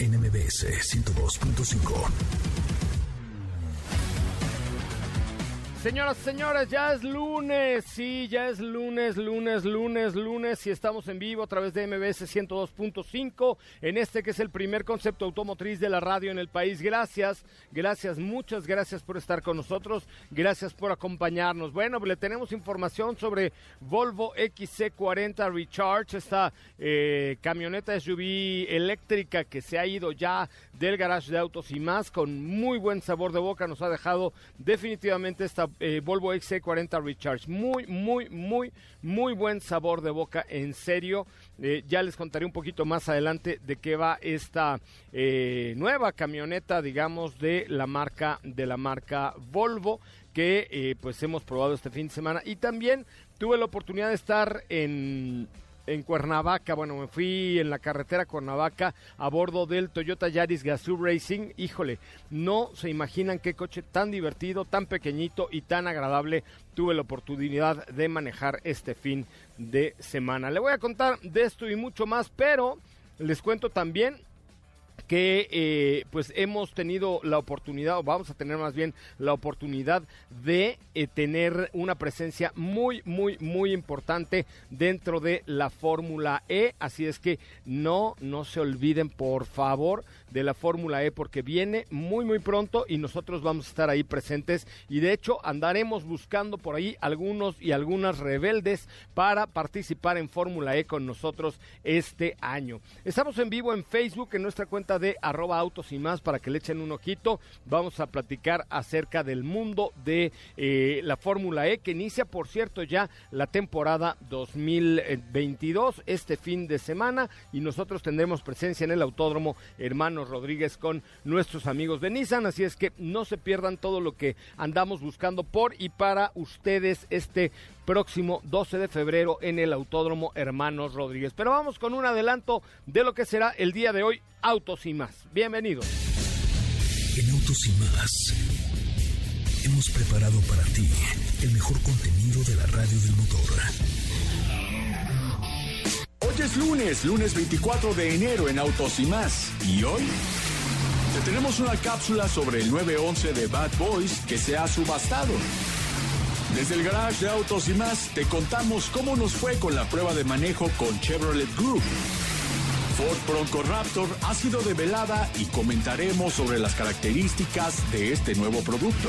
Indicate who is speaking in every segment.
Speaker 1: NMBS 102.5.
Speaker 2: Señoras y señores, ya es lunes, sí, ya es lunes, lunes, lunes, lunes y estamos en vivo a través de MBS 102.5 en este que es el primer concepto automotriz de la radio en el país. Gracias, gracias, muchas gracias por estar con nosotros, gracias por acompañarnos. Bueno, le tenemos información sobre Volvo XC40 Recharge, esta eh, camioneta SUV eléctrica que se ha ido ya del garage de autos y más con muy buen sabor de boca, nos ha dejado definitivamente esta eh, Volvo XC40 Recharge. Muy, muy, muy, muy buen sabor de boca, en serio. Eh, ya les contaré un poquito más adelante de qué va esta eh, nueva camioneta, digamos, de la marca, de la marca Volvo que pues hemos probado este fin de semana y también tuve la oportunidad de estar en en Cuernavaca. Bueno, me fui en la carretera Cuernavaca a bordo del Toyota Yaris Gazoo Racing. Híjole, no se imaginan qué coche tan divertido, tan pequeñito y tan agradable tuve la oportunidad de manejar este fin de semana. Le voy a contar de esto y mucho más, pero les cuento también que eh, pues hemos tenido la oportunidad, o vamos a tener más bien la oportunidad de eh, tener una presencia muy, muy, muy importante dentro de la Fórmula E. Así es que no, no se olviden, por favor, de la Fórmula E porque viene muy muy pronto y nosotros vamos a estar ahí presentes y de hecho andaremos buscando por ahí algunos y algunas rebeldes para participar en Fórmula E con nosotros este año. Estamos en vivo en Facebook en nuestra cuenta de arroba autos y más para que le echen un ojito. Vamos a platicar acerca del mundo de eh, la Fórmula E que inicia por cierto ya la temporada 2022 este fin de semana y nosotros tendremos presencia en el autódromo hermano Rodríguez con nuestros amigos de Nissan. Así es que no se pierdan todo lo que andamos buscando por y para ustedes este próximo 12 de febrero en el Autódromo Hermanos Rodríguez. Pero vamos con un adelanto de lo que será el día de hoy, Autos y más. Bienvenidos.
Speaker 1: En Autos y más hemos preparado para ti el mejor contenido de la radio del motor.
Speaker 3: Hoy es lunes, lunes 24 de enero en Autos y más. ¿Y hoy? Te tenemos una cápsula sobre el 911 de Bad Boys que se ha subastado. Desde el garage de Autos y más te contamos cómo nos fue con la prueba de manejo con Chevrolet Group. Ford Bronco Raptor ha sido develada y comentaremos sobre las características de este nuevo producto.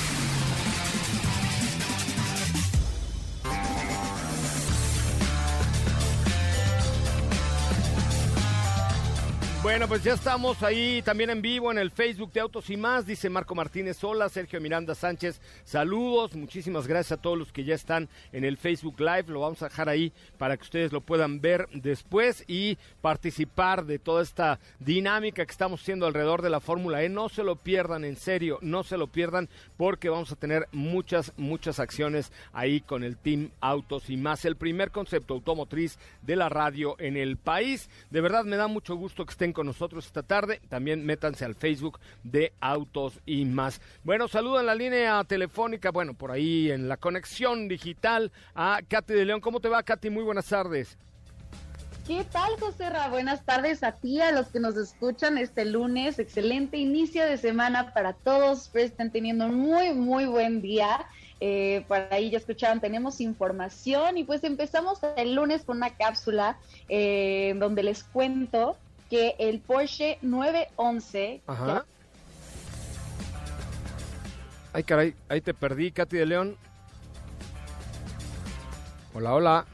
Speaker 2: Bueno, pues ya estamos ahí también en vivo en el Facebook de Autos y más, dice Marco Martínez. Hola, Sergio Miranda Sánchez, saludos, muchísimas gracias a todos los que ya están en el Facebook Live, lo vamos a dejar ahí para que ustedes lo puedan ver después y participar de toda esta dinámica que estamos haciendo alrededor de la Fórmula E, no se lo pierdan, en serio, no se lo pierdan porque vamos a tener muchas, muchas acciones ahí con el Team Autos y más, el primer concepto automotriz de la radio en el país, de verdad me da mucho gusto que estén con nosotros esta tarde. También métanse al Facebook de Autos y más. Bueno, saludo en la línea telefónica, bueno, por ahí en la conexión digital a Katy de León. ¿Cómo te va, Katy? Muy buenas tardes.
Speaker 4: ¿Qué tal, José Ra? Buenas tardes a ti, a los que nos escuchan este lunes. Excelente inicio de semana para todos. Están teniendo un muy, muy buen día. Eh, por ahí ya escucharon, tenemos información y pues empezamos el lunes con una cápsula eh, donde les cuento que el Porsche 911...
Speaker 2: Ajá. Ay, caray, ahí te perdí, Katy de León. Hola, hola.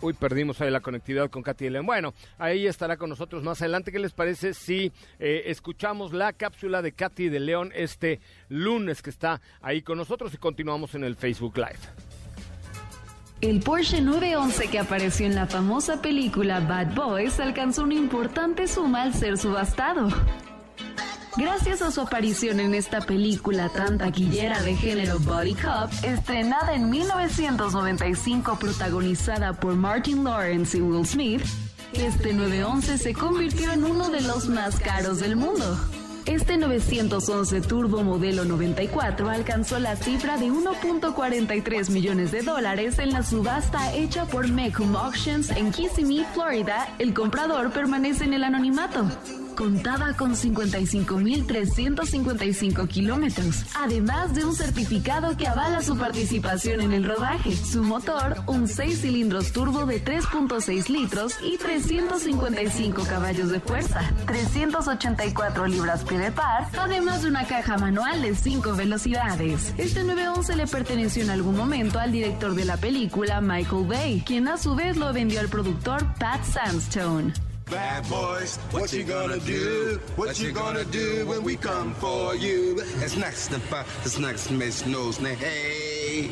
Speaker 2: Uy, perdimos ahí la conectividad con Katy de León. Bueno, ahí estará con nosotros más adelante. ¿Qué les parece si eh, escuchamos la cápsula de Katy de León este lunes que está ahí con nosotros y continuamos en el Facebook Live?
Speaker 5: El Porsche 911 que apareció en la famosa película Bad Boys alcanzó una importante suma al ser subastado. Gracias a su aparición en esta película tan taquillera de género Body Cop, estrenada en 1995 protagonizada por Martin Lawrence y Will Smith, este 911 se convirtió en uno de los más caros del mundo. Este 911 Turbo modelo 94 alcanzó la cifra de 1.43 millones de dólares en la subasta hecha por Mecum Auctions en Kissimmee, Florida. El comprador permanece en el anonimato contaba con 55.355 kilómetros, además de un certificado que avala su participación en el rodaje. Su motor, un 6 cilindros turbo de 3.6 litros y 355 caballos de fuerza, 384 libras pie de par, además de una caja manual de 5 velocidades. Este 911 le perteneció en algún momento al director de la película, Michael Bay, quien a su vez lo vendió al productor Pat Sandstone. Bad boys, what you gonna do? What you gonna do when we come for you? It's next to five, it's next Miss Nose, hey.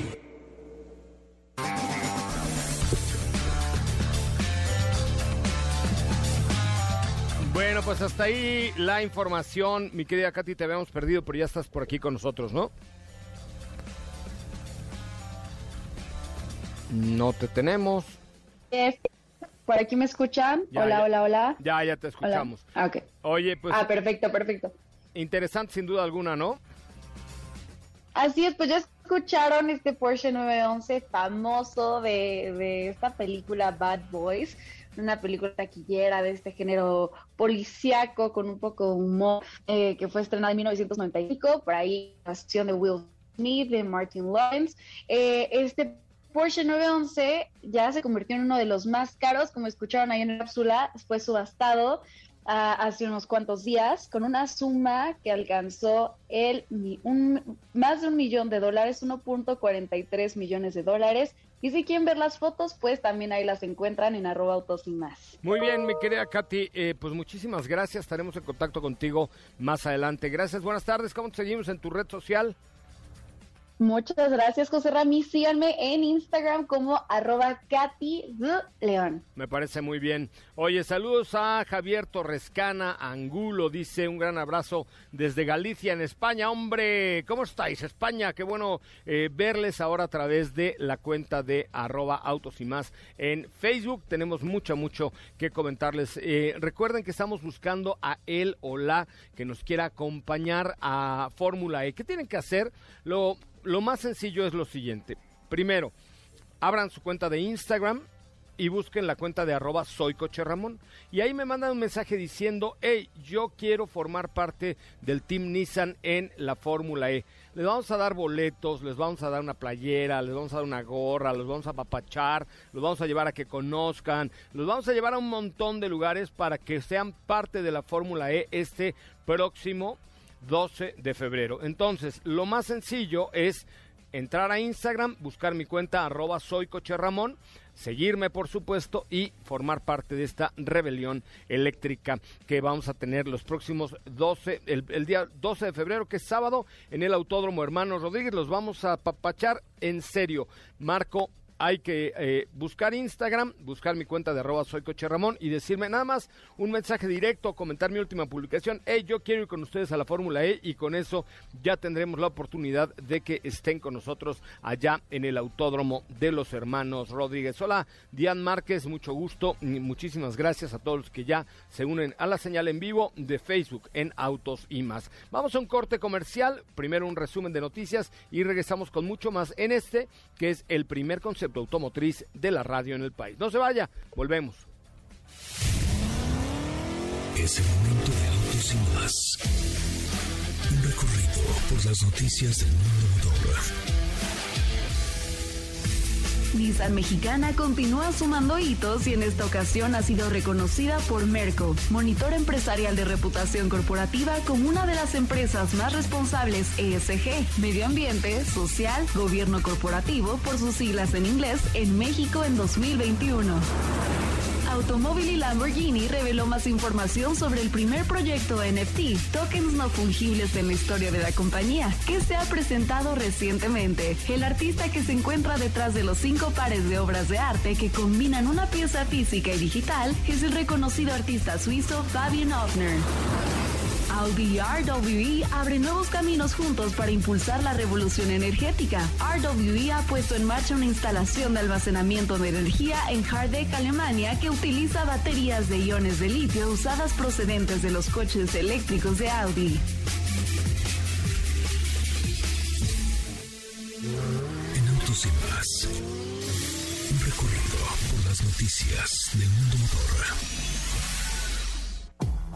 Speaker 2: Bueno, pues hasta ahí la información. Mi querida Katy, te habíamos perdido, pero ya estás por aquí con nosotros, ¿no? No te tenemos.
Speaker 4: ¿Por aquí me escuchan? hola, hola, hola.
Speaker 2: Ya, ya te escuchamos.
Speaker 4: Ah, ok.
Speaker 2: Oye, pues...
Speaker 4: Ah, perfecto, perfecto.
Speaker 2: Interesante sin duda alguna, ¿no?
Speaker 4: Así es, pues ya escucharon este Porsche 911 famoso de, de esta película Bad Boys, una película taquillera de este género policíaco con un poco de humor, eh, que fue estrenada en 1995, por ahí la acción de Will Smith, de Martin Lawrence. Eh, este Porsche 911 ya se convirtió en uno de los más caros, como escucharon ahí en la cápsula, fue subastado ah, hace unos cuantos días con una suma que alcanzó el más de un millón de dólares, 1.43 millones de dólares. Y si quieren ver las fotos, pues también ahí las encuentran en arroba autos y más.
Speaker 2: Muy bien, mi querida Katy, eh, pues muchísimas gracias, estaremos en contacto contigo más adelante. Gracias, buenas tardes, ¿cómo te seguimos en tu red social?
Speaker 4: Muchas gracias, José Rami. Síganme en Instagram como arroba Katy León.
Speaker 2: Me parece muy bien. Oye, saludos a Javier Torrescana Angulo. Dice un gran abrazo desde Galicia, en España. Hombre, ¿cómo estáis, España? Qué bueno eh, verles ahora a través de la cuenta de arroba autos y más en Facebook. Tenemos mucho, mucho que comentarles. Eh, recuerden que estamos buscando a él o la que nos quiera acompañar a Fórmula E. ¿Qué tienen que hacer? Lo lo más sencillo es lo siguiente. Primero, abran su cuenta de Instagram y busquen la cuenta de arroba soy coche Ramón. Y ahí me mandan un mensaje diciendo, hey, yo quiero formar parte del Team Nissan en la Fórmula E. Les vamos a dar boletos, les vamos a dar una playera, les vamos a dar una gorra, los vamos a papachar, los vamos a llevar a que conozcan, los vamos a llevar a un montón de lugares para que sean parte de la Fórmula E este próximo 12 de febrero. Entonces, lo más sencillo es entrar a Instagram, buscar mi cuenta arroba soy coche Ramón, seguirme por supuesto y formar parte de esta rebelión eléctrica que vamos a tener los próximos 12, el, el día 12 de febrero que es sábado en el Autódromo Hermanos Rodríguez, los vamos a papachar en serio. Marco hay que eh, buscar Instagram, buscar mi cuenta de arroba soy Ramón y decirme nada más un mensaje directo, comentar mi última publicación. Hey, yo quiero ir con ustedes a la Fórmula E y con eso ya tendremos la oportunidad de que estén con nosotros allá en el Autódromo de los Hermanos Rodríguez. Hola, Diane Márquez, mucho gusto. Muchísimas gracias a todos los que ya se unen a la señal en vivo de Facebook en Autos y más. Vamos a un corte comercial, primero un resumen de noticias y regresamos con mucho más en este, que es el primer concepto automotriz de la radio en el país. No se vaya, volvemos.
Speaker 1: Es el momento de autos y más. Un recorrido por las noticias del mundo motor.
Speaker 5: Nissan Mexicana continúa sumando hitos y en esta ocasión ha sido reconocida por Merco, monitor empresarial de reputación corporativa, como una de las empresas más responsables ESG, medio ambiente, social, gobierno corporativo, por sus siglas en inglés, en México en 2021. Automóvil y Lamborghini reveló más información sobre el primer proyecto NFT, tokens no fungibles en la historia de la compañía, que se ha presentado recientemente. El artista que se encuentra detrás de los cinco pares de obras de arte que combinan una pieza física y digital es el reconocido artista suizo Fabian Hoffner. Audi RWE abren nuevos caminos juntos para impulsar la revolución energética. RWE ha puesto en marcha una instalación de almacenamiento de energía en Hardegg, Alemania, que utiliza baterías de iones de litio usadas procedentes de los coches eléctricos de Audi.
Speaker 1: En Autos y más, un recorrido por las noticias del mundo motor.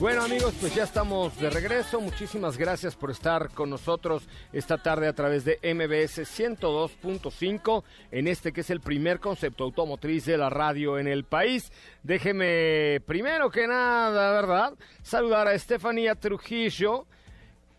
Speaker 2: Bueno amigos, pues ya estamos de regreso. Muchísimas gracias por estar con nosotros esta tarde a través de MBS 102.5 en este que es el primer concepto automotriz de la radio en el país. Déjeme primero que nada, ¿verdad? Saludar a Estefanía Trujillo,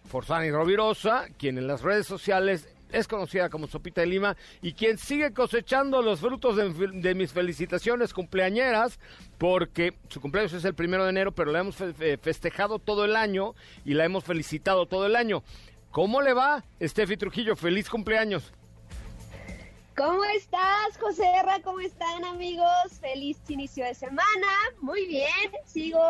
Speaker 2: Forzani Rovirosa, quien en las redes sociales es conocida como Sopita de Lima y quien sigue cosechando los frutos de, mis felicitaciones cumpleañeras porque su cumpleaños es el primero de enero, pero la hemos fe festejado todo el año y la hemos felicitado todo el año. ¿Cómo le va, Steffi Trujillo? Feliz cumpleaños.
Speaker 6: ¿Cómo estás, José Herra? ¿Cómo están, amigos? Feliz inicio de semana. Muy bien, sigo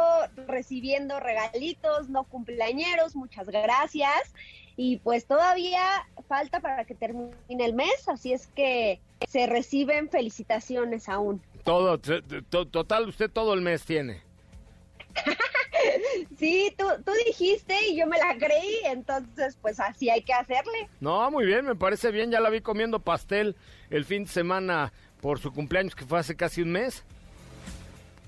Speaker 6: recibiendo regalitos no cumpleañeros. Muchas gracias. Y pues todavía falta para que termine el mes, así es que se reciben felicitaciones aún.
Speaker 2: Todo, to, total, usted todo el mes tiene.
Speaker 6: sí, tú, tú dijiste y yo me la creí, entonces pues así hay que hacerle.
Speaker 2: No, muy bien, me parece bien, ya la vi comiendo pastel el fin de semana por su cumpleaños que fue hace casi un mes.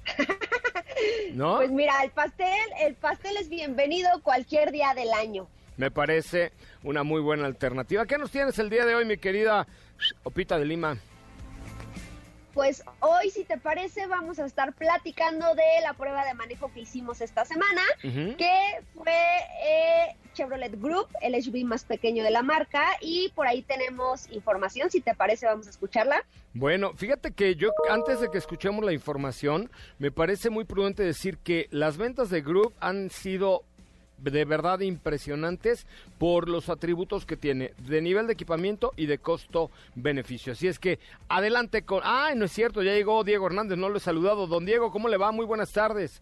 Speaker 2: ¿No?
Speaker 6: Pues mira, el pastel, el pastel es bienvenido cualquier día del año.
Speaker 2: Me parece una muy buena alternativa. ¿Qué nos tienes el día de hoy, mi querida Opita de Lima?
Speaker 6: Pues hoy, si te parece, vamos a estar platicando de la prueba de manejo que hicimos esta semana, uh -huh. que fue eh, Chevrolet Group, el SUV más pequeño de la marca, y por ahí tenemos información, si te parece, vamos a escucharla.
Speaker 2: Bueno, fíjate que yo, antes de que escuchemos la información, me parece muy prudente decir que las ventas de Group han sido de verdad impresionantes por los atributos que tiene de nivel de equipamiento y de costo-beneficio. Así es que adelante con... ¡Ay, no es cierto! Ya llegó Diego Hernández, no lo he saludado. Don Diego, ¿cómo le va? Muy buenas tardes.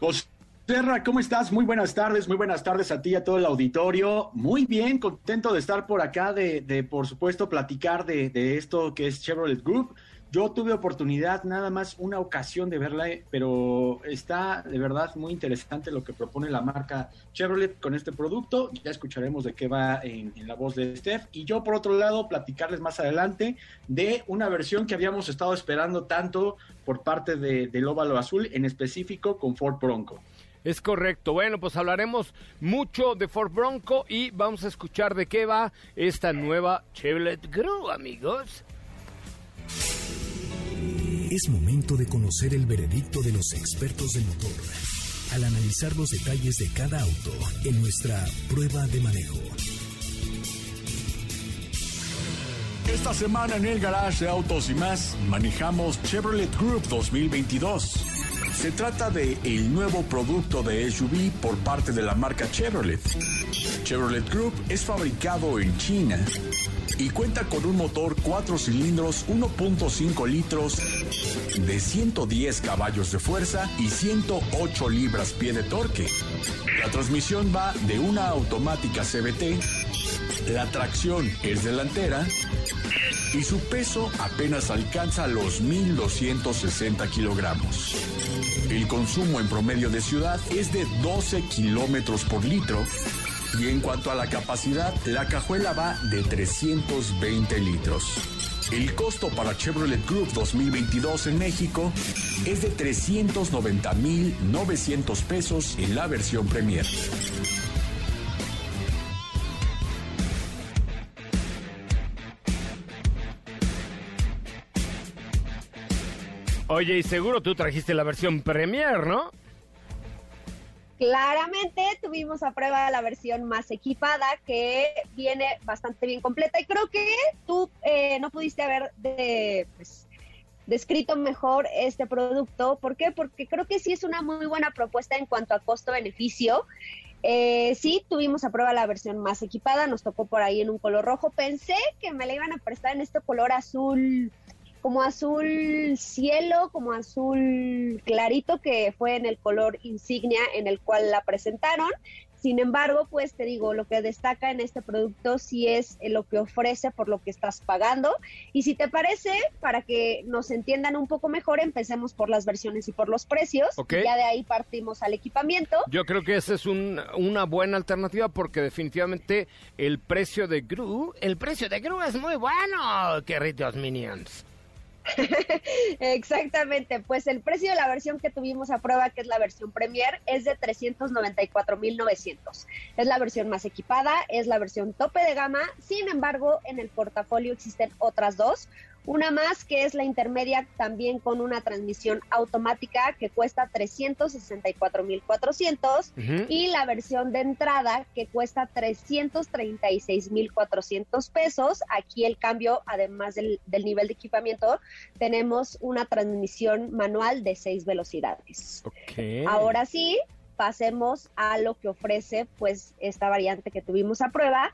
Speaker 7: José Serra, ¿cómo estás? Muy buenas tardes, muy buenas tardes a ti y a todo el auditorio. Muy bien, contento de estar por acá, de, de por supuesto, platicar de esto que es Chevrolet Group. Yo tuve oportunidad nada más una ocasión de verla, pero está de verdad muy interesante lo que propone la marca Chevrolet con este producto. Ya escucharemos de qué va en, la voz de Steph. Y yo, por otro lado, platicarles más adelante de una versión que habíamos estado esperando tanto por parte de, del óvalo azul, en específico con Ford Bronco.
Speaker 2: Es correcto. Bueno, pues hablaremos mucho de Ford Bronco y vamos a escuchar de qué va esta nueva Chevrolet Group, amigos.
Speaker 1: Es momento de conocer el veredicto de los expertos del motor al analizar los detalles de cada auto en nuestra prueba de manejo.
Speaker 3: Esta semana en el garage de Autos y más manejamos Chevrolet Group 2022. Se trata de el nuevo producto de SUV por parte de la marca Chevrolet. Chevrolet Group es fabricado en China y cuenta con un motor 4 cilindros 1.5 litros de 110 caballos de fuerza y 108 libras-pie de torque. La transmisión va de una automática CBT, la tracción es delantera y su peso apenas alcanza los 1.260 kilogramos. El consumo en promedio de ciudad es de 12 kilómetros por litro y en cuanto a la capacidad, la cajuela va de 320 litros. El costo para Chevrolet Group 2022 en México es de 390.900 pesos en la versión Premier.
Speaker 2: Oye, y seguro tú trajiste la versión Premier, ¿no?
Speaker 6: Claramente tuvimos a prueba la versión más equipada que viene bastante bien completa y creo que tú eh, no pudiste haber de, pues, descrito mejor este producto. ¿Por qué? Porque creo que sí es una muy buena propuesta en cuanto a costo-beneficio. Eh, sí, tuvimos a prueba la versión más equipada, nos tocó por ahí en un color rojo. Pensé que me la iban a prestar en este color azul como azul cielo, como azul clarito, que fue en el color insignia en el cual la presentaron. Sin embargo, pues te digo, lo que destaca en este producto sí es lo que ofrece por lo que estás pagando. Y si te parece, para que nos entiendan un poco mejor, empecemos por las versiones y por los precios. Ya de ahí partimos al equipamiento.
Speaker 2: Yo creo que esa es una buena alternativa porque definitivamente el precio de Gru, el precio de Gru es muy bueno, queridos minions.
Speaker 6: Exactamente, pues el precio de la versión que tuvimos a prueba, que es la versión Premier, es de 394.900. Es la versión más equipada, es la versión tope de gama, sin embargo, en el portafolio existen otras dos. Una más que es la intermedia también con una transmisión automática que cuesta 364.400 y la versión de entrada que cuesta 336.400 pesos. Aquí el cambio, además del, nivel de equipamiento, tenemos una transmisión manual de seis velocidades. Ahora sí, pasemos a lo que ofrece pues esta variante que tuvimos a prueba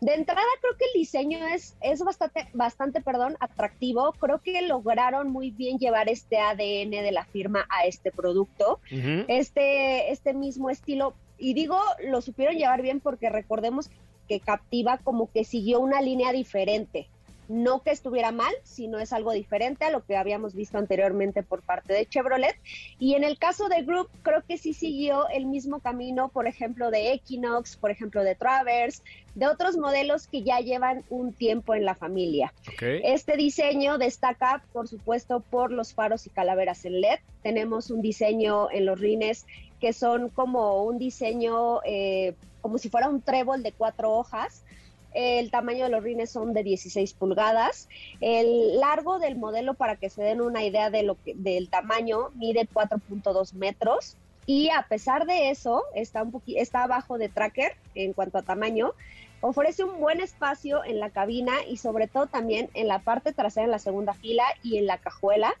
Speaker 6: de entrada creo que el diseño es, es bastante, bastante perdón, atractivo. Creo que lograron muy bien llevar este ADN de la firma a este producto. este, este mismo estilo. Y digo, lo supieron llevar bien porque recordemos que Captiva como que siguió una línea diferente no que estuviera mal, sino es algo diferente a lo que habíamos visto anteriormente por parte de Chevrolet. Y en el caso de Group, creo que sí siguió el mismo camino, por ejemplo, de Equinox, por ejemplo, de Travers, de otros modelos que ya llevan un tiempo en la familia. Este diseño destaca, por supuesto, por los faros y calaveras en LED. Tenemos un diseño en los rines que son como un diseño, eh, como si fuera un trébol de cuatro hojas el tamaño de los rines son de 16 pulgadas. El largo del modelo, para que se den una idea de lo que, del tamaño, mide 4.2 metros. Y a pesar de eso, está, un está abajo de Tracker en cuanto a tamaño. Ofrece un buen espacio en la cabina y sobre todo también en la parte trasera, en la segunda fila y en la cajuela.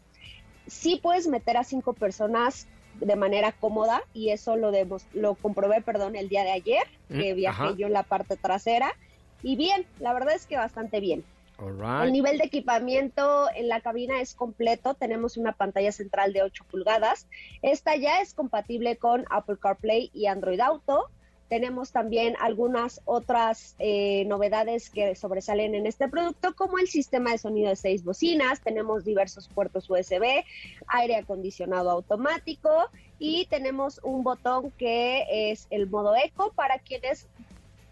Speaker 6: Sí puedes meter a cinco personas de manera cómoda y eso lo, lo comprobé, perdón, el día de ayer, que mm, viajé yo en la parte trasera y bien, la verdad es que bastante bien. El nivel de equipamiento en la cabina es completo. Tenemos una pantalla central de 8 pulgadas. Esta ya es compatible con Apple CarPlay y Android Auto. Tenemos también algunas otras eh, novedades que sobresalen en este producto, como el sistema de sonido de seis bocinas. Tenemos diversos puertos USB, aire acondicionado automático y tenemos un botón que es el modo eco para quienes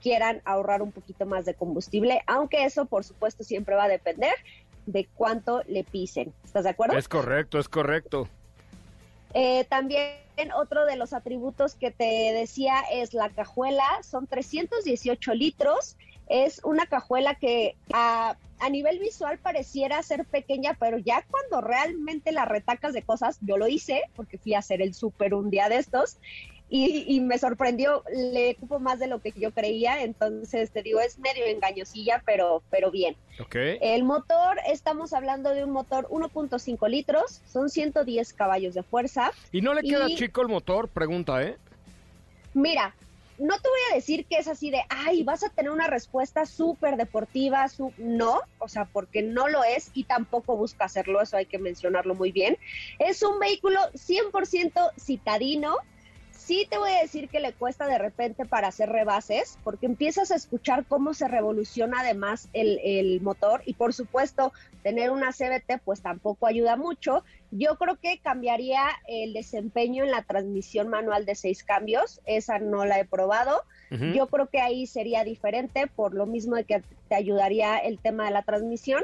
Speaker 6: quieran ahorrar un poquito más de combustible, aunque eso por supuesto siempre va a depender de cuánto le pisen. ¿Estás de acuerdo?
Speaker 2: Es correcto, es correcto.
Speaker 6: Eh, también otro de los atributos que te decía es la cajuela, son 318 litros, es una cajuela que a, a, nivel visual pareciera ser pequeña, pero ya cuando realmente la retacas de cosas, yo lo hice porque fui a hacer el súper un día de estos y, me sorprendió, le ocupo más de lo que yo creía, entonces te digo, es medio engañosilla, pero, pero bien.
Speaker 2: Okay.
Speaker 6: El motor, estamos hablando de un motor 1.5 litros, son 110 caballos de fuerza.
Speaker 2: ¿Y no le queda chico el motor? Pregunta, ¿eh?
Speaker 6: Mira, no te voy a decir que es así de, ay, vas a tener una respuesta súper deportiva, su no, o sea, porque no lo es y tampoco busca hacerlo, eso hay que mencionarlo muy bien. Es un vehículo 100% citadino, Sí te voy a decir que le cuesta de repente para hacer rebases, porque empiezas a escuchar cómo se revoluciona además el, el motor y por supuesto tener una CBT pues tampoco ayuda mucho. Yo creo que cambiaría el desempeño en la transmisión manual de seis cambios, esa no la he probado. Yo creo que ahí sería diferente por lo mismo de que te ayudaría el tema de la transmisión.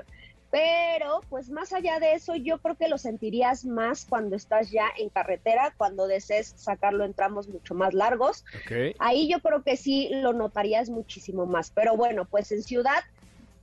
Speaker 6: Pero, pues más allá de eso, yo creo que lo sentirías más cuando estás ya en carretera, cuando desees sacarlo en tramos mucho más largos. Ahí yo creo que sí lo notarías muchísimo más. Pero bueno, pues en ciudad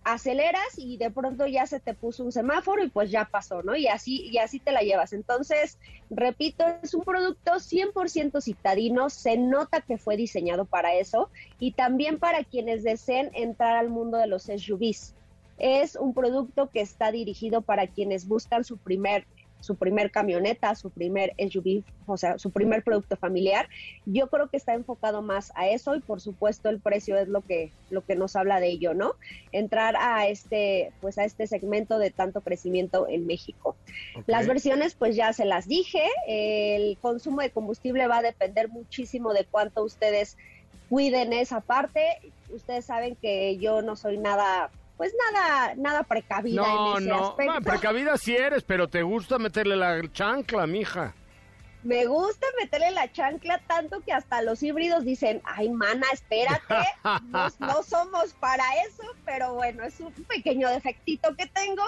Speaker 6: aceleras y de pronto ya se te puso un semáforo y pues ya pasó, ¿no? Y así, y así te la llevas. Entonces, repito, es un producto 100% citadino, se nota que fue diseñado para eso y también para quienes deseen entrar al mundo de los SUVs. Es un producto que está dirigido para quienes buscan su primer su primer camioneta, su primer SUV, o sea, su primer producto familiar. Yo creo que está enfocado más a eso y por supuesto el precio es lo que lo que nos habla de ello, ¿no? Entrar a este pues a este segmento de tanto crecimiento en México. Las versiones pues ya se las dije, el consumo de combustible va a depender muchísimo de cuánto ustedes cuiden esa parte. Ustedes saben que yo no soy nada pues nada, nada precavida
Speaker 2: no,
Speaker 6: en ese
Speaker 2: no,
Speaker 6: aspecto.
Speaker 2: No, precavida sí eres, pero te gusta meterle la chancla, mija.
Speaker 6: Me gusta meterle la chancla tanto que hasta los híbridos dicen, ay, mana, espérate, no, no somos para eso, pero bueno, es un pequeño defectito que tengo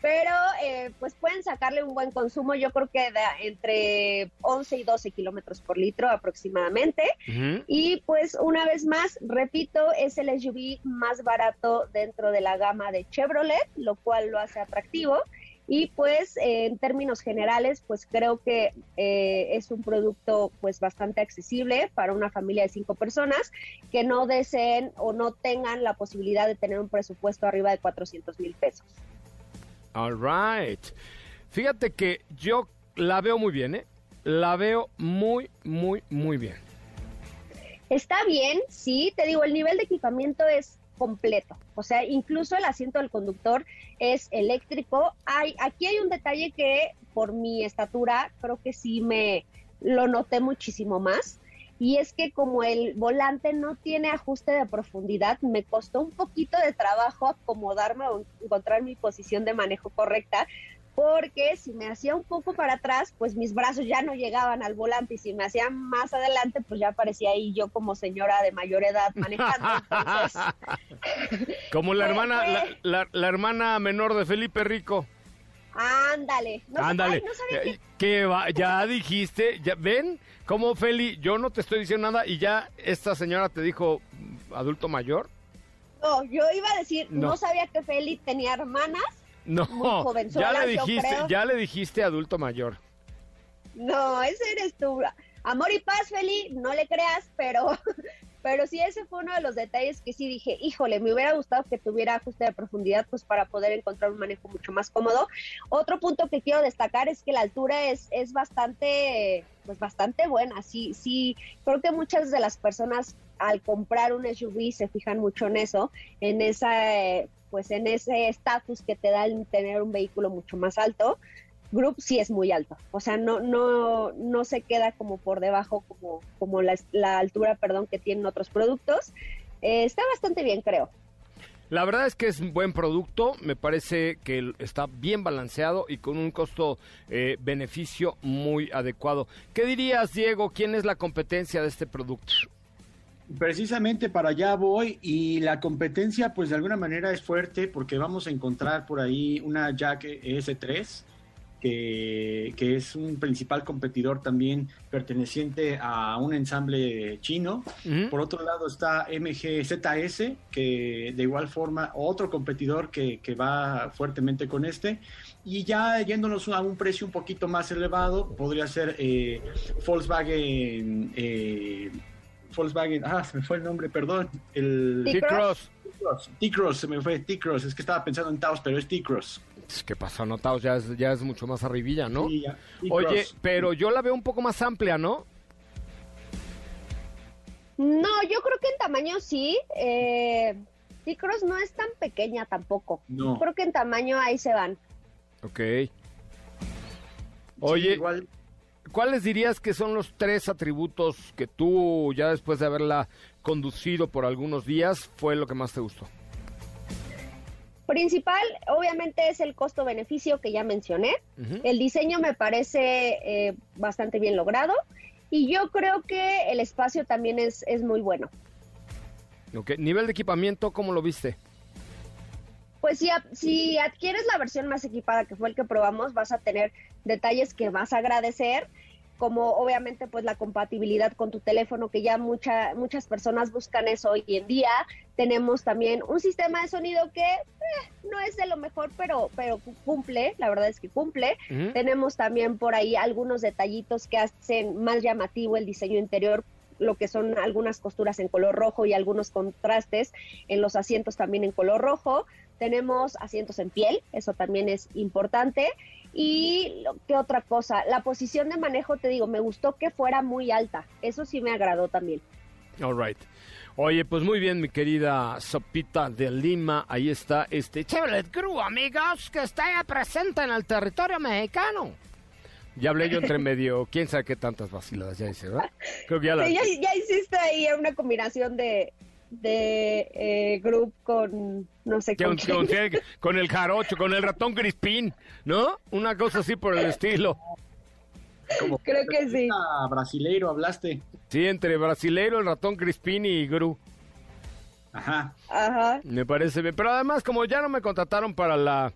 Speaker 6: pero eh, pues pueden sacarle un buen consumo, yo creo que de entre 11 y 12 kilómetros por litro aproximadamente. Y pues una vez más, repito, es el SUV más barato dentro de la gama de Chevrolet, lo cual lo hace atractivo. Y pues en términos generales, pues creo que eh, es un producto pues bastante accesible para una familia de cinco personas que no deseen o no tengan la posibilidad de tener un presupuesto arriba de 400 mil pesos.
Speaker 2: All right. Fíjate que yo la veo muy bien, ¿eh? La veo muy, muy, muy bien.
Speaker 6: Está bien, sí, te digo, el nivel de equipamiento es completo. O sea, incluso el asiento del conductor es eléctrico. Hay, aquí hay un detalle que por mi estatura creo que sí me lo noté muchísimo más y es que como el volante no tiene ajuste de profundidad, me costó un poquito de trabajo acomodarme o encontrar mi posición de manejo correcta, porque si me hacía un poco para atrás, pues mis brazos ya no llegaban al volante y si me hacía más adelante, pues ya parecía ahí yo como señora de mayor edad manejando.
Speaker 2: como la hermana, la, la hermana menor de Felipe Rico.
Speaker 6: Ándale.
Speaker 2: Ándale. que... va, ya dijiste, ya, ven, como Feli, yo no te estoy diciendo nada y ya esta señora te dijo adulto mayor.
Speaker 6: No, yo iba a decir, no, sabía que Feli tenía hermanas.
Speaker 2: No, ya le dijiste, ya le dijiste adulto mayor.
Speaker 6: No, ese eres tú. Amor y paz, Feli, no le creas, pero pero sí, ese fue uno de los detalles que sí dije, híjole, me hubiera gustado que tuviera ajuste de profundidad, pues para poder encontrar un manejo mucho más cómodo. Otro punto que quiero destacar es que la altura es, es bastante, pues bastante buena. Sí, sí, creo que muchas de las personas al comprar un SUV se fijan mucho en eso, en esa, pues en ese estatus que te da el tener un vehículo mucho más alto. Group sí es muy alto, o sea, no, no, no se queda como por debajo como, como la, altura, perdón, que tienen otros productos. Eh, está bastante bien, creo.
Speaker 2: La verdad es que es un buen producto, me parece que está bien balanceado y con un costo-beneficio eh, muy adecuado. ¿Qué dirías, Diego? ¿Quién es la competencia de este producto?
Speaker 7: Precisamente para allá voy y la competencia pues de alguna manera es fuerte porque vamos a encontrar por ahí una Jack S3 que, es un principal competidor también perteneciente a un ensamble chino. Por otro lado está MGZS, que de igual forma otro competidor que, va fuertemente con este. Y ya yéndonos a un precio un poquito más elevado, podría ser eh, Volkswagen. Eh, Volkswagen, ah, se me fue el nombre, perdón. El
Speaker 2: T-Cross.
Speaker 7: T-Cross, se me fue T-Cross, es que estaba pensando en Taos, pero es T-Cross.
Speaker 2: ¿Qué pasó, notados? Ya es, ya es mucho más arribilla, ¿no? Oye, pero yo la veo un poco más amplia, ¿no?
Speaker 6: No, yo creo que en tamaño sí. Eh, T-Cross no es tan pequeña tampoco. No. Creo que en tamaño ahí se van.
Speaker 2: Ok. Oye, igual ¿cuáles dirías que son los tres atributos que tú, ya después de haberla conducido por algunos días, fue lo que más te gustó?
Speaker 6: Principal, obviamente, es el costo-beneficio que ya mencioné. El diseño me parece eh, bastante bien logrado y yo creo que el espacio también es, es muy bueno.
Speaker 2: Ok, nivel de equipamiento, ¿cómo lo viste?
Speaker 6: Pues si, si adquieres la versión más equipada, que fue el que probamos, vas a tener detalles que vas a agradecer como obviamente pues la compatibilidad con tu teléfono, que ya mucha, muchas personas buscan eso hoy en día. Tenemos también un sistema de sonido que eh, no es de lo mejor, pero, pero cumple, la verdad es que cumple. Tenemos también por ahí algunos detallitos que hacen más llamativo el diseño interior lo que son algunas costuras en color rojo y algunos contrastes en los asientos también en color rojo. Tenemos asientos en piel, eso también es importante. Y qué otra cosa, la posición de manejo, te digo, me gustó que fuera muy alta. Eso sí me agradó también.
Speaker 2: All right. Oye, pues muy bien, mi querida Sopita de Lima. Ahí está este Chevrolet Crew, amigos, que está presente en el territorio mexicano. Ya hablé yo entre medio, quién sabe qué tantas vaciladas ya hice, ¿verdad?
Speaker 6: Creo que ya, ya, ya hiciste ahí una combinación de, de eh, Group con no sé
Speaker 2: con, con, con, el jarocho, con el ratón Crispín, ¿no? Una cosa así por el estilo.
Speaker 6: Creo que sí.
Speaker 7: Brasileiro hablaste.
Speaker 2: Sí, entre brasileiro, el ratón Crispín y Gru.
Speaker 7: Ajá.
Speaker 6: Ajá.
Speaker 2: Me parece bien. Pero además, como ya no me contrataron para la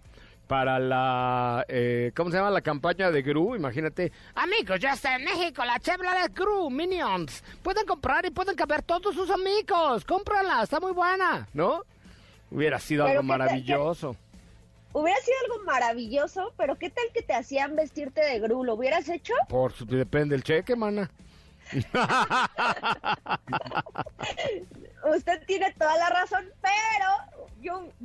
Speaker 2: para la, eh, ¿cómo se llama? La campaña de Gru, imagínate. Amigos, ya está en México la Chevrolet Gru Minions. Pueden comprar y pueden caber todos sus amigos. Cómprala, está muy buena, ¿no? Hubiera sido algo maravilloso.
Speaker 6: hubiera sido algo maravilloso, pero ¿qué tal que te hacían vestirte de Gru? ¿Lo hubieras hecho?
Speaker 2: Por depende del cheque, mana.
Speaker 6: Usted tiene toda la razón, pero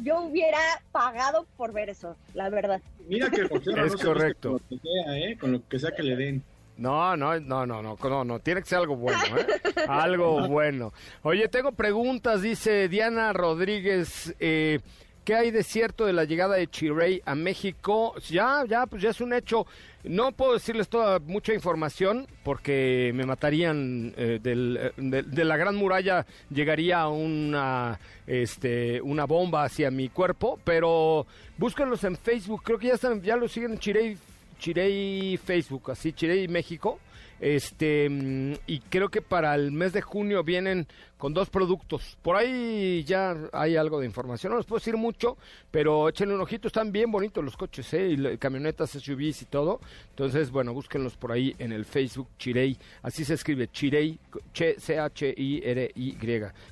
Speaker 6: yo, hubiera pagado por ver eso, la verdad.
Speaker 7: Mira que
Speaker 2: es correcto.
Speaker 7: Con lo, que sea, ¿eh? con lo que sea que le den.
Speaker 2: No, no, no, no, no, no, no, tiene que ser algo bueno, ¿eh? algo bueno. Oye, tengo preguntas, dice Diana Rodríguez, eh, ¿qué hay de cierto de la llegada de Chirey a México? Ya, ya, pues ya es un hecho. No puedo decirles toda mucha información porque me matarían eh, del, de, de, la Gran Muralla llegaría una este una bomba hacia mi cuerpo, pero búsquenlos en Facebook, creo que ya están ya lo siguen en Chirey Chirey Facebook, así Chirey México. Este, mm, y creo que para el mes de junio vienen con dos productos. Por ahí ya hay algo de información. No les puedo decir mucho, pero échenle un ojito. Están bien bonitos los coches, ¿eh? Y camionetas, SUVs y todo. Entonces, bueno, búsquenlos por ahí en el Facebook Chirey. Así se escribe Chirey, C-H-I-R-Y.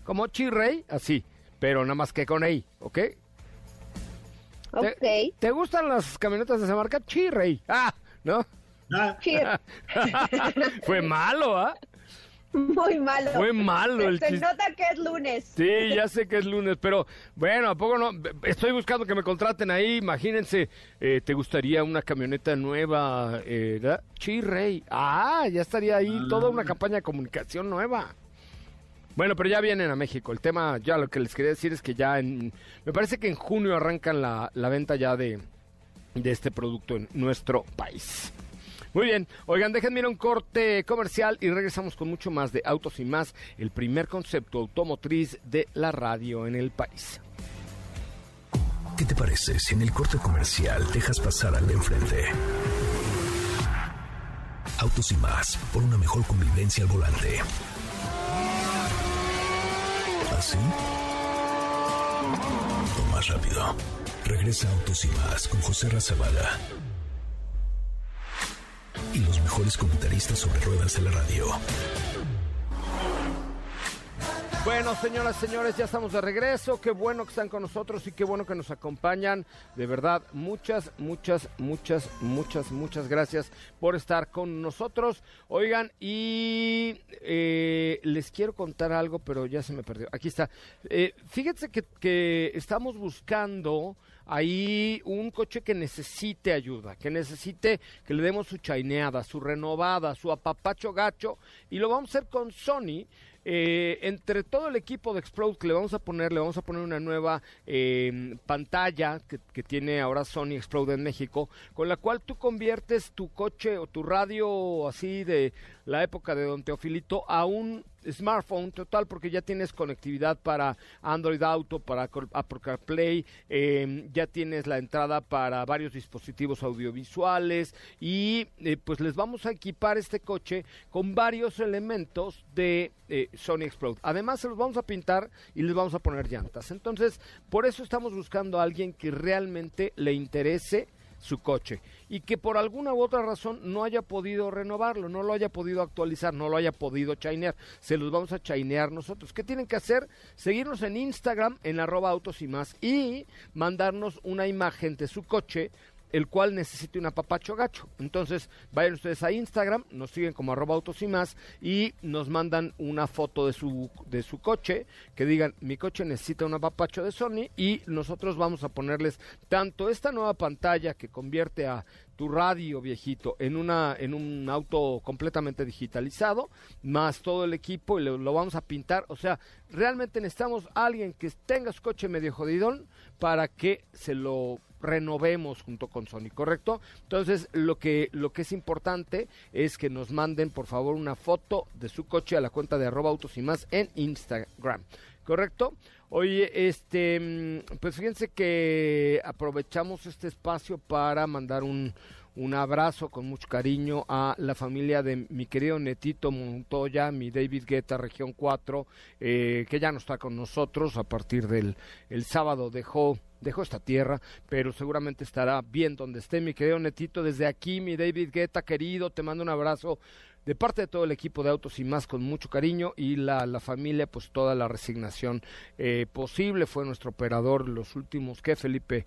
Speaker 2: Como Chirey, así, pero nada más que con E, ¿ok?
Speaker 6: ¿Te,
Speaker 2: ¿Te, gustan las camionetas de esa marca? Chirrey. Ah, ¿no?
Speaker 6: Ah.
Speaker 2: Fue malo, ¿ah?
Speaker 6: Muy malo.
Speaker 2: Fue malo
Speaker 6: el Se nota que es lunes.
Speaker 2: Sí, ya sé que es lunes, pero bueno, ¿a poco no? Estoy buscando que me contraten ahí. Imagínense, eh, ¿te gustaría una camioneta nueva? Eh, Chirrey. Ah, ya estaría ahí toda una campaña de comunicación nueva. Bueno, pero ya vienen a México. El tema, ya lo que les quería decir es que ya en. Me parece que en junio arrancan la, la venta ya de, de este producto en nuestro país. Muy bien, oigan, déjenme ir a un corte comercial y regresamos con mucho más de Autos y más, el primer concepto automotriz de la radio en el país.
Speaker 1: ¿Qué te parece si en el corte comercial dejas pasar al de enfrente? Autos y más, por una mejor convivencia al volante. ¿Así? O más rápido. Regresa Autos y más con José Razabala y los mejores comentaristas sobre ruedas de la radio.
Speaker 2: Bueno, señoras, señores, ya estamos de regreso. Qué bueno que están con nosotros y qué bueno que nos acompañan. De verdad, muchas, muchas, muchas, muchas, muchas gracias por estar con nosotros. Oigan, y eh, les quiero contar algo, pero ya se me perdió. Aquí está. Eh, fíjense que estamos buscando ahí un coche que necesite ayuda, que necesite que le demos su chaineada, su renovada, su apapacho gacho, y lo vamos a hacer con Sony. eh, entre todo el equipo de Explode que le vamos a poner, le vamos a poner una nueva eh, pantalla que, que tiene ahora Sony Explode en México, con la cual tú conviertes tu coche o tu radio así de la época de Don Teofilito a un smartphone total porque ya tienes conectividad para Android Auto, para Apple CarPlay, eh, ya tienes la entrada para varios dispositivos audiovisuales y eh, pues les vamos a equipar este coche con varios elementos de eh, Sony Explode. Además se los vamos a pintar y les vamos a poner llantas. Entonces, por eso estamos buscando a alguien que realmente le interese su coche y que por alguna u otra razón no haya podido renovarlo, no lo haya podido actualizar, no lo haya podido chainear. Se los vamos a chainear nosotros. ¿Qué tienen que hacer? Seguirnos en Instagram en arroba autos y más y mandarnos una imagen de su coche el cual necesite un apapacho gacho. Entonces, vayan ustedes a Instagram, nos siguen como arroba autos y más y nos mandan una foto de su, de su coche, que digan, mi coche necesita un apapacho de Sony y nosotros vamos a ponerles tanto esta nueva pantalla que convierte a tu radio viejito en una en un auto completamente digitalizado más todo el equipo y lo, lo, vamos a pintar o sea realmente necesitamos a alguien que tenga su coche medio jodidón para que se lo renovemos junto con Sony, ¿correcto? Entonces, lo que, lo que es importante es que nos manden, por favor, una foto de su coche a la cuenta de arroba autos y más en Instagram, ¿correcto? Oye, este, pues fíjense que aprovechamos este espacio para mandar un, un abrazo con mucho cariño a la familia de mi querido Netito Montoya, mi David Guetta, región 4, eh, que ya no está con nosotros a partir del el sábado dejó dejó esta tierra, pero seguramente estará bien donde esté mi querido Netito. Desde aquí, mi David Guetta, querido, te mando un abrazo de parte de todo el equipo de Autos y más con mucho cariño y la, la familia, pues toda la resignación eh, posible. Fue nuestro operador los últimos, ¿qué, Felipe?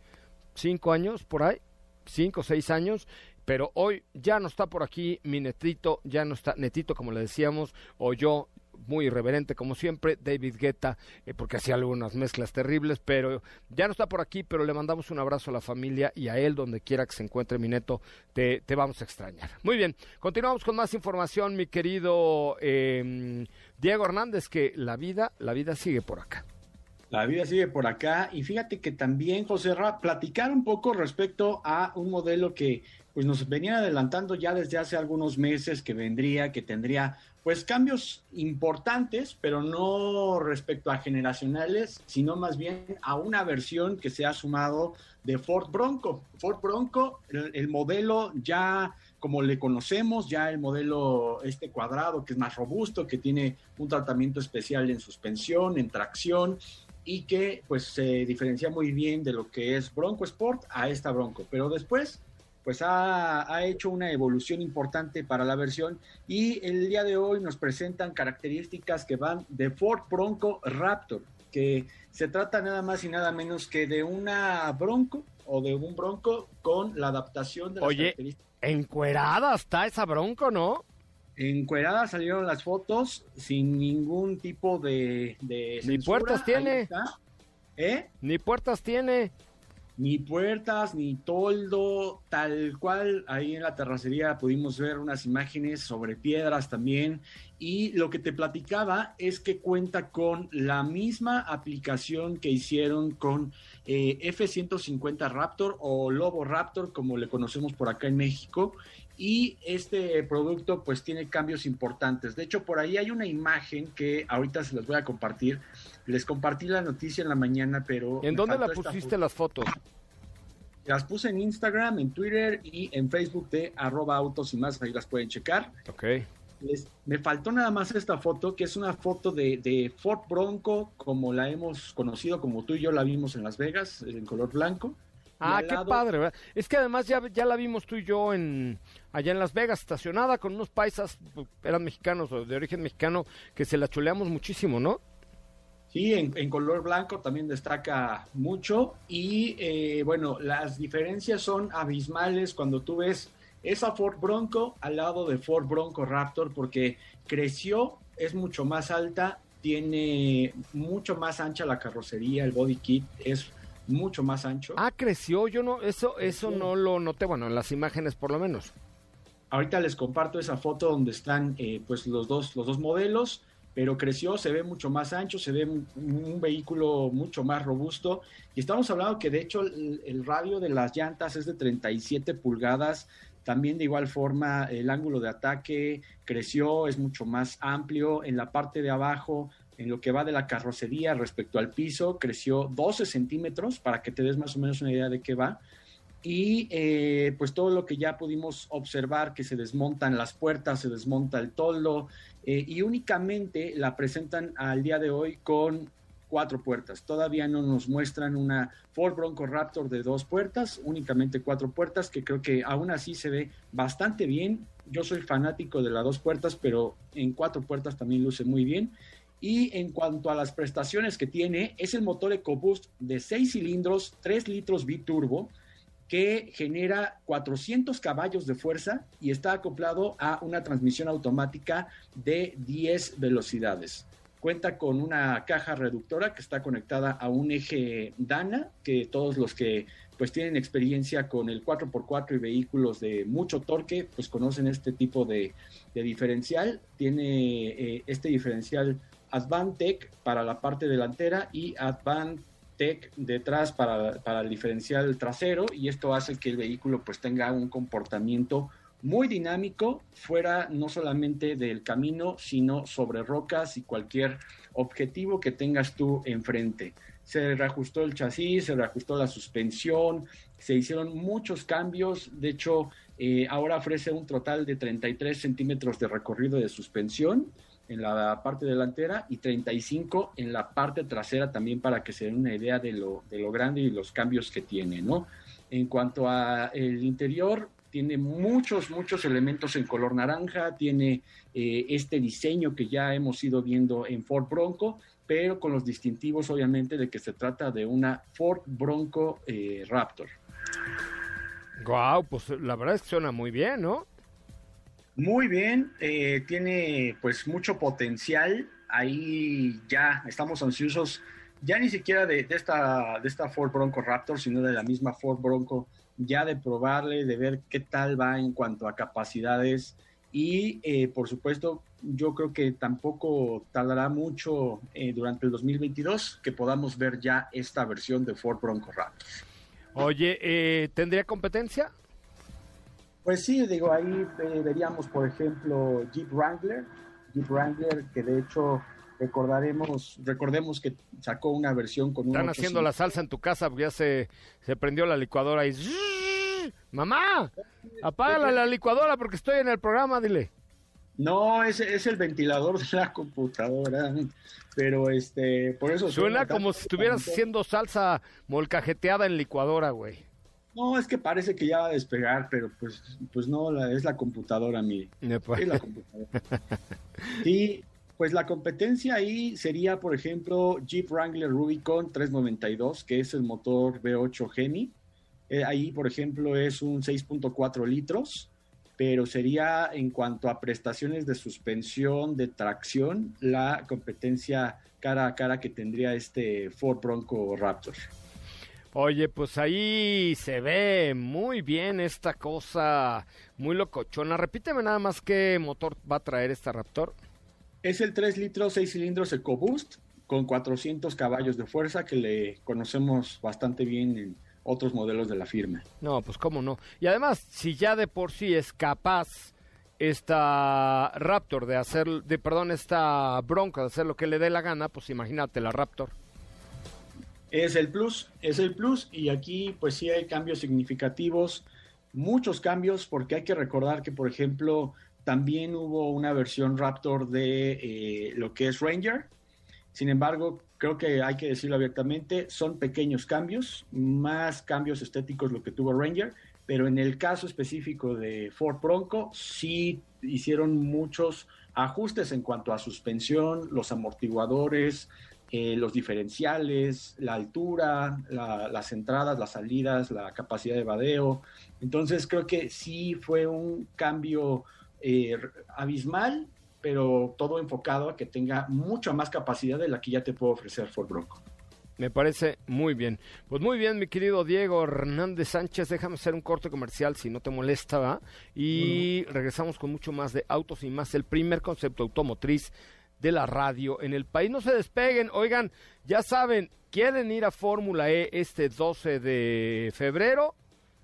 Speaker 2: ¿Cinco años por ahí? ¿Cinco, seis años? Pero hoy ya no está por aquí mi netito, ya no está, netito como le decíamos, o yo muy irreverente como siempre, David Guetta, eh, porque hacía algunas mezclas terribles, pero ya no está por aquí, pero le mandamos un abrazo a la familia y a él donde quiera que se encuentre mi neto, te, te vamos a extrañar. Muy bien, continuamos con más información, mi querido eh, Diego Hernández, que la vida, la vida sigue por acá.
Speaker 7: La vida sigue por acá y fíjate que también, José Ra, platicar un poco respecto a un modelo que pues nos venían adelantando ya desde hace algunos meses que vendría, que tendría pues cambios importantes, pero no respecto a generacionales, sino más bien a una versión que se ha sumado de Ford Bronco. Ford Bronco, el modelo ya como le conocemos, ya el modelo este cuadrado que es más robusto, que tiene un tratamiento especial en suspensión, en tracción y que pues se diferencia muy bien de lo que es Bronco Sport a esta Bronco. Pero después pues ha, ha, hecho una evolución importante para la versión y el día de hoy nos presentan características que van de Ford Bronco Raptor, que se trata nada más y nada menos que de una Bronco o de un Bronco con la adaptación de las
Speaker 2: Oye,
Speaker 7: características.
Speaker 2: encuerada está esa Bronco, ¿no?
Speaker 7: Encuerada salieron las fotos sin ningún tipo de... de
Speaker 2: Ni puertas tiene.
Speaker 7: ¿Eh?
Speaker 2: Ni puertas tiene
Speaker 7: ni puertas, ni toldo, tal cual. Ahí en la terracería pudimos ver unas imágenes sobre piedras también. Y lo que te platicaba es que cuenta con la misma aplicación que hicieron con eh, F-150 Raptor o Lobo Raptor, como le conocemos por acá en México. Y este producto pues tiene cambios importantes. De hecho, por ahí hay una imagen que ahorita se las voy a compartir. Les compartí la noticia en la mañana, pero...
Speaker 2: ¿En dónde la pusiste las fotos?
Speaker 7: Las puse en Instagram, en Twitter y en Facebook de arroba autos y más, ahí las pueden checar.
Speaker 2: Ok.
Speaker 7: Les, me faltó nada más esta foto, que es una foto de, de, Ford Bronco, como la hemos conocido, como tú y yo la vimos en Las Vegas, en color blanco.
Speaker 2: Ah, qué lado... padre, ¿verdad? Es que además ya, ya la vimos tú y yo en allá en Las Vegas, estacionada con unos paisas, eran mexicanos o de origen mexicano, que se la chuleamos muchísimo, ¿no?
Speaker 7: Sí, en, en, color blanco también destaca mucho y eh, bueno, las diferencias son abismales cuando tú ves esa Ford Bronco al lado de Ford Bronco Raptor porque creció, es mucho más alta, tiene mucho más ancha la carrocería, el body kit es mucho más ancho.
Speaker 2: Ah, creció, yo no, eso, eso no lo noté, bueno, en las imágenes por lo menos.
Speaker 7: Ahorita les comparto esa foto donde están eh, pues los dos, los dos modelos pero creció, se ve mucho más ancho, se ve un, vehículo mucho más robusto. Y estamos hablando que de hecho el, el, radio de las llantas es de 37 pulgadas. También de igual forma el ángulo de ataque creció, es mucho más amplio. En la parte de abajo, en lo que va de la carrocería respecto al piso, creció 12 centímetros para que te des más o menos una idea de qué va y eh, pues todo lo que ya pudimos observar, que se desmontan las puertas, se desmonta el toldo eh, y únicamente la presentan al día de hoy con cuatro puertas. Todavía no nos muestran una Ford Bronco Raptor de dos puertas, únicamente cuatro puertas, que creo que aún así se ve bastante bien. Yo soy fanático de las dos puertas, pero en cuatro puertas también luce muy bien. Y en cuanto a las prestaciones que tiene, es el motor EcoBoost de seis cilindros, 3 litros biturbo, que genera 400 caballos de fuerza y está acoplado a una transmisión automática de 10 velocidades. Cuenta con una caja reductora que está conectada a un eje Dana, que todos los que pues tienen experiencia con el 4x4 y vehículos de mucho torque, pues conocen este tipo de, diferencial. Tiene eh, este diferencial Advantech para la parte delantera y Advantech tech detrás para, el diferencial trasero. Y esto hace que el vehículo pues tenga un comportamiento muy dinámico fuera no solamente del camino sino sobre rocas y cualquier objetivo que tengas tú enfrente. Se reajustó el chasis, se reajustó la suspensión, se hicieron muchos cambios, de hecho eh, ahora ofrece un total de 33 centímetros de recorrido de suspensión en la parte delantera y 35 en la parte trasera también para que se den una idea de lo, de lo grande y los cambios que tiene, ¿no? En cuanto a el interior, tiene muchos, muchos elementos en color naranja, tiene eh, este diseño que ya hemos ido viendo en Ford Bronco, pero con los distintivos obviamente de que se trata de una Ford Bronco eh, Raptor.
Speaker 2: Wow, pues la verdad suena muy bien, ¿no?
Speaker 7: Muy bien, eh, tiene pues mucho potencial. Ahí ya estamos ansiosos, ya ni siquiera de, esta, de esta Ford Bronco Raptor, sino de la misma Ford Bronco, ya de probarle, de ver qué tal va en cuanto a capacidades. Y eh, por supuesto, yo creo que tampoco tardará mucho eh, durante el 2022 que podamos ver ya esta versión de Ford Bronco Raptor.
Speaker 2: Oye, ¿tendría competencia?
Speaker 7: Pues sí, digo, ahí eh, veríamos, por ejemplo, Jeep Wrangler, Jeep Wrangler, que de hecho recordaremos, recordemos que sacó una versión con
Speaker 2: un... Están haciendo la salsa en tu casa porque ya se, se prendió la licuadora y... ¡Mamá! Apaga la licuadora porque estoy en el programa, dile.
Speaker 7: No, ese es el ventilador de la computadora. Pero este, por eso.
Speaker 2: Suena como si estuvieras haciendo salsa molcajeteada en licuadora, güey.
Speaker 7: No, es que parece que ya va a despegar, pero pues, pues no, la, es la computadora, mi.
Speaker 2: Pues.
Speaker 7: Es la computadora. sí, pues la competencia ahí sería, por ejemplo, Jeep Wrangler Rubicon 392, que es el motor V8 Gemi. Eh, ahí, por ejemplo, es un 6.4 litros, pero sería en cuanto a prestaciones de suspensión, de tracción, la competencia cara a cara que tendría este Ford Bronco Raptor.
Speaker 2: Oye, pues ahí se ve muy bien esta cosa, muy locochona. Repíteme nada más qué motor va a traer esta Raptor.
Speaker 7: Es el 3 litros, 6 cilindros EcoBoost con 400 caballos de fuerza que le conocemos bastante bien en otros modelos de la firma.
Speaker 2: No, pues cómo no. Y además, si ya de por sí es capaz esta Raptor de hacer, de perdón, esta Bronco de hacer lo que le dé la gana, pues imagínate la Raptor.
Speaker 7: Es el plus, es el plus y aquí pues sí hay cambios significativos, muchos cambios porque hay que recordar que por ejemplo también hubo una versión Raptor de eh, lo que es Ranger. Sin embargo, creo que hay que decirlo abiertamente, son pequeños cambios, más cambios estéticos lo que tuvo Ranger, pero en el caso específico de Ford Bronco sí hicieron muchos ajustes en cuanto a suspensión, los amortiguadores, eh, los diferenciales, la altura, las entradas, las salidas, la capacidad de vadeo. Entonces creo que sí fue un cambio eh, abismal, pero todo enfocado a que tenga mucha más capacidad de la que ya te puedo ofrecer Ford Bronco.
Speaker 2: Me parece muy bien. Pues muy bien, mi querido Diego Hernández Sánchez, déjame hacer un corte comercial si no te molesta, ¿va? Y regresamos con mucho más de autos y más, el primer concepto automotriz de la radio en el país. No se despeguen, oigan, ya saben, quieren ir a Fórmula E este 12 de febrero.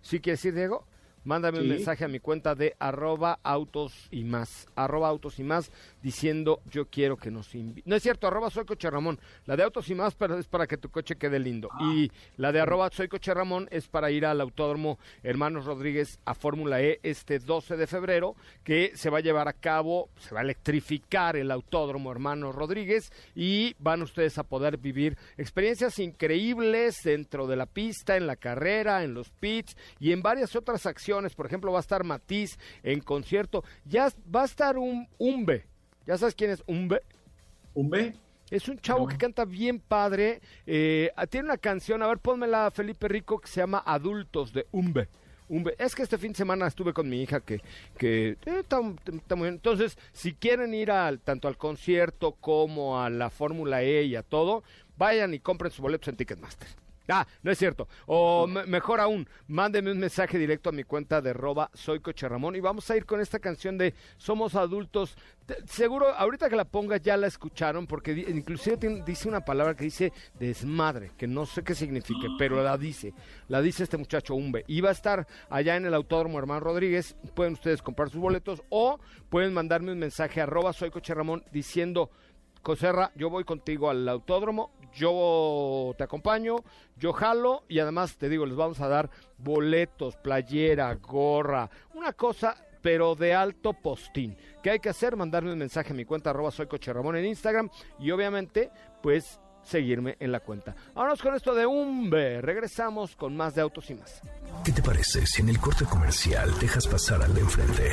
Speaker 2: ¿Sí quiere decir, Diego? Mándame un mensaje a mi cuenta de arroba autos y más, arroba autos y más, diciendo yo quiero que nos invite. No es cierto, arroba soy coche Ramón. La de autos y más pero es para que tu coche quede lindo. Y la de arroba soy coche Ramón es para ir al autódromo Hermanos Rodríguez a Fórmula E este 12 de febrero, que se va a llevar a cabo, se va a electrificar el autódromo Hermanos Rodríguez y van ustedes a poder vivir experiencias increíbles dentro de la pista, en la carrera, en los pits y en varias otras acciones. Por ejemplo, va a estar Matiz en concierto. Ya va a estar un Umbe. ¿Ya sabes quién es Umbe?
Speaker 7: ¿Un B?
Speaker 2: Es un chavo que canta bien padre. eh, tiene una canción, a ver, pónmela Felipe Rico, que se llama Adultos de Umbe. Umbe. Es que este fin de semana estuve con mi hija que, que eh, está, está muy bien. Entonces, si quieren ir al, tanto al concierto como a la Fórmula E y a todo, vayan y compren sus boletos en Ticketmaster. Ah, no es cierto. O me- mejor aún, mándenme un mensaje directo a mi cuenta de roba soy Coche Ramón y vamos a ir con esta canción de Somos Adultos. Seguro, ahorita que la ponga ya la escucharon porque inclusive dice una palabra que dice desmadre, que no sé qué signifique, pero la dice. La dice este muchacho Umbe. Y va a estar allá en el Autódromo Hermano Rodríguez. Pueden ustedes comprar sus boletos o pueden mandarme un mensaje a arroba soy Coche Ramón diciendo Coserra, yo voy contigo al autódromo, yo te acompaño, yo jalo y además te digo, les vamos a dar boletos, playera, gorra, una cosa pero de alto postín. ¿Qué hay que hacer? Mandarme un mensaje a mi cuenta arroba soy Ramón en Instagram y obviamente pues seguirme en la cuenta. Vámonos con esto de Umbe. Regresamos con más de autos y más.
Speaker 1: ¿Qué te parece si en el corte comercial dejas pasar al de enfrente?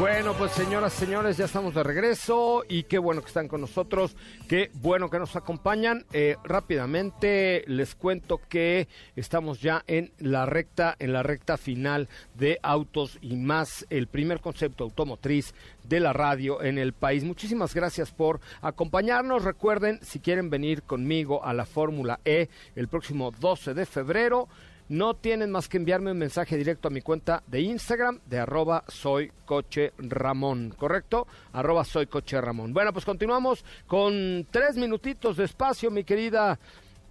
Speaker 2: Bueno, pues señoras, señores, ya estamos de regreso y qué bueno que están con nosotros, qué bueno que nos acompañan. Eh, rápidamente les cuento que estamos ya en la recta, en la recta final de Autos y más, el primer concepto automotriz de la radio en el país. Muchísimas gracias por acompañarnos. Recuerden, si quieren venir conmigo a la Fórmula E el próximo 12 de febrero, no tienen más que enviarme un mensaje directo a mi cuenta de Instagram de arroba soy coche Ramón, ¿correcto? Arroba soy coche Ramón. Bueno, pues continuamos con tres minutitos de espacio, mi querida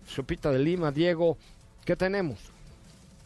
Speaker 2: Sopita de Lima, Diego. ¿Qué tenemos?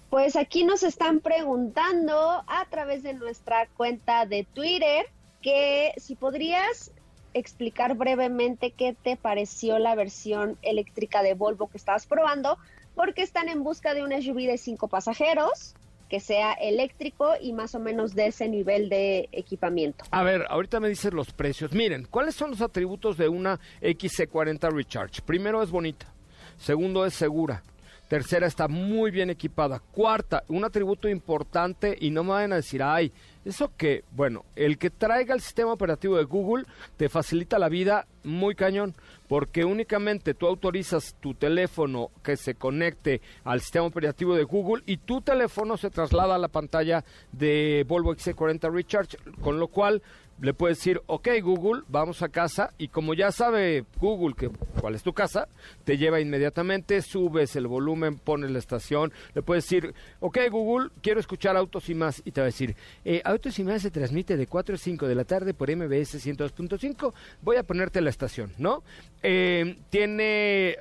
Speaker 6: Pues aquí nos están preguntando a través de nuestra cuenta de Twitter que si podrías explicar brevemente qué te pareció la versión eléctrica de Volvo que estabas probando, porque están en busca de un SUV de cinco pasajeros que sea eléctrico y más o menos de ese nivel de equipamiento.
Speaker 2: A ver, ahorita me dices los precios. Miren, ¿cuáles son los atributos de una XC40 Recharge? Primero es bonita, segundo es segura, tercera está muy bien equipada, cuarta, un atributo importante y no me vayan a decir, ay, eso que, bueno, el que traiga el sistema operativo de Google te facilita la vida muy cañón, porque únicamente tú autorizas tu teléfono que se conecte al sistema operativo de Google y tu teléfono se traslada a la pantalla de Volvo XC40 Recharge, con lo cual le puedes decir, ok Google, vamos a casa y como ya sabe Google que cuál es tu casa, te lleva inmediatamente, subes el volumen, pones la estación, le puedes decir, ok Google, quiero escuchar Autos y más y te va a decir, eh, Autos y más se transmite de 4 a 5 de la tarde por MBS 102.5, voy a ponerte la estación, ¿no? Eh, tiene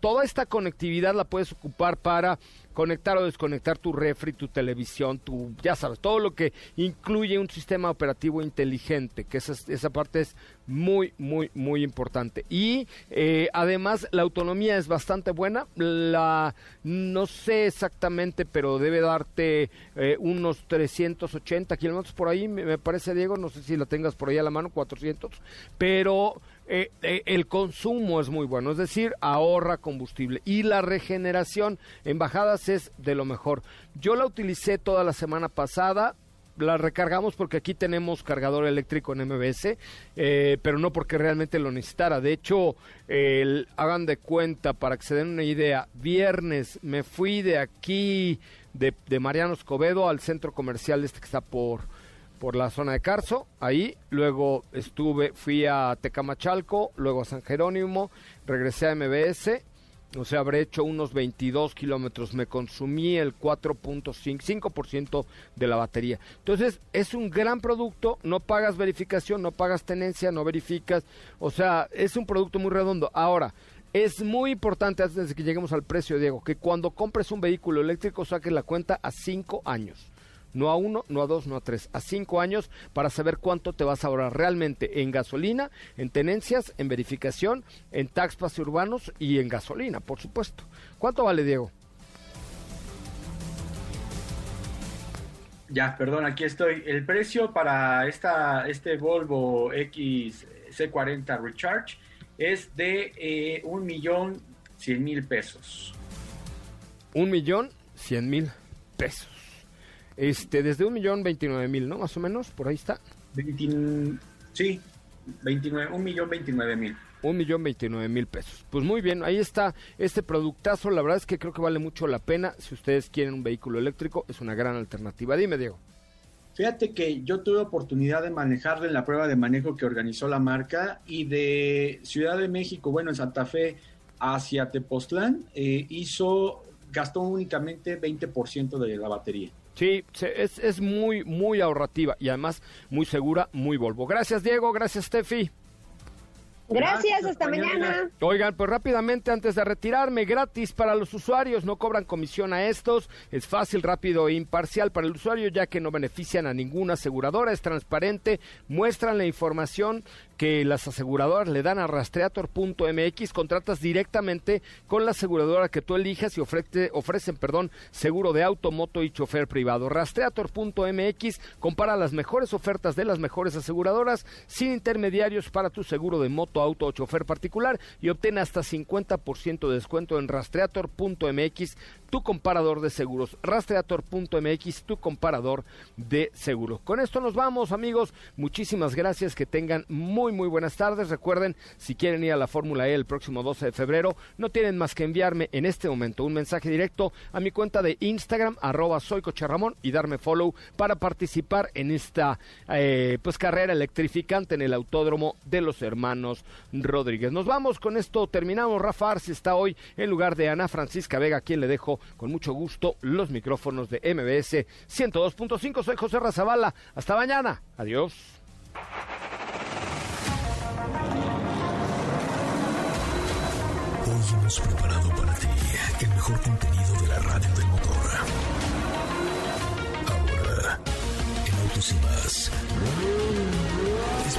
Speaker 2: toda esta conectividad la puedes ocupar para conectar o desconectar tu refri, tu televisión, tu, ya sabes, todo lo que incluye un sistema operativo inteligente, que esa, esa parte es muy, muy, muy importante. Y eh, además la autonomía es bastante buena, la, no sé exactamente, pero debe darte eh, unos 380 kilómetros por ahí, me, me parece, Diego, no sé si la tengas por ahí a la mano, 400, pero eh, eh, el consumo es muy bueno, es decir, ahorra combustible y la regeneración en bajadas es de lo mejor. Yo la utilicé toda la semana pasada, la recargamos porque aquí tenemos cargador eléctrico en MBS, eh, pero no porque realmente lo necesitara. De hecho, el, hagan de cuenta, para que se den una idea, viernes me fui de aquí, de, de Mariano Escobedo, al centro comercial este que está por, por la zona de Carso, ahí, luego estuve, fui a Tecamachalco, luego a San Jerónimo, regresé a MBS o sea, habré hecho unos 22 kilómetros. Me consumí el 4.5% de la batería. Entonces, es un gran producto. No pagas verificación, no pagas tenencia, no verificas. O sea, es un producto muy redondo. Ahora, es muy importante, antes de que lleguemos al precio, Diego, que cuando compres un vehículo eléctrico saques la cuenta a 5 años no a uno, no a dos, no a tres, a cinco años para saber cuánto te vas a ahorrar realmente en gasolina, en tenencias, en verificación, en taxpas urbanos y en gasolina, por supuesto. ¿Cuánto vale, Diego?
Speaker 7: Ya, perdón, aquí estoy. El precio para esta, este Volvo XC40 Recharge es de eh, un millón cien mil pesos.
Speaker 2: Un millón cien mil pesos. Este, desde un millón veintinueve mil, ¿no? Más o menos, por ahí está.
Speaker 7: sí, 29, un millón veintinueve mil.
Speaker 2: Un millón veintinueve mil pesos. Pues muy bien, ahí está este productazo. La verdad es que creo que vale mucho la pena. Si ustedes quieren un vehículo eléctrico, es una gran alternativa. Dime, Diego.
Speaker 7: Fíjate que yo tuve oportunidad de manejarle en la prueba de manejo que organizó la marca y de Ciudad de México, bueno, en Santa Fe hacia Tepoztlán, eh, hizo, gastó únicamente 20% de la batería.
Speaker 2: Sí, es, es muy, muy ahorrativa y además muy segura, muy Volvo. Gracias, Diego. Gracias, Steffi.
Speaker 6: Gracias, hasta mañana.
Speaker 2: Oigan, pues rápidamente antes de retirarme, gratis para los usuarios, no cobran comisión a estos, es fácil, rápido e imparcial para el usuario ya que no benefician a ninguna aseguradora, es transparente, muestran la información que las aseguradoras le dan a rastreator.mx, contratas directamente con la aseguradora que tú elijas y ofrece, ofrecen perdón, seguro de auto, moto y chofer privado. Rastreator.mx compara las mejores ofertas de las mejores aseguradoras sin intermediarios para tu seguro de moto, auto o chofer particular y obtén hasta 50% de descuento en rastreator.mx, tu comparador de seguros. Rastreator.mx, tu comparador de seguros. Con esto nos vamos, amigos. Muchísimas gracias. Que tengan muy, muy buenas tardes. Recuerden, si quieren ir a la Fórmula E el próximo 12 de febrero, no tienen más que enviarme en este momento un mensaje directo a mi cuenta de Instagram, arroba soycocharramón, y darme follow para participar en esta eh, pues carrera electrificante en el Autódromo de los Hermanos Rodríguez. Nos vamos, con esto terminamos. Rafa Arce está hoy en lugar de Ana Francisca Vega, quien le dejo con mucho gusto los micrófonos de MBS 102.5. Soy José Razabala. Hasta mañana. Adiós.
Speaker 1: Hoy hemos preparado para ti el mejor contenido de la radio del motor. Ahora, en Autos y más, es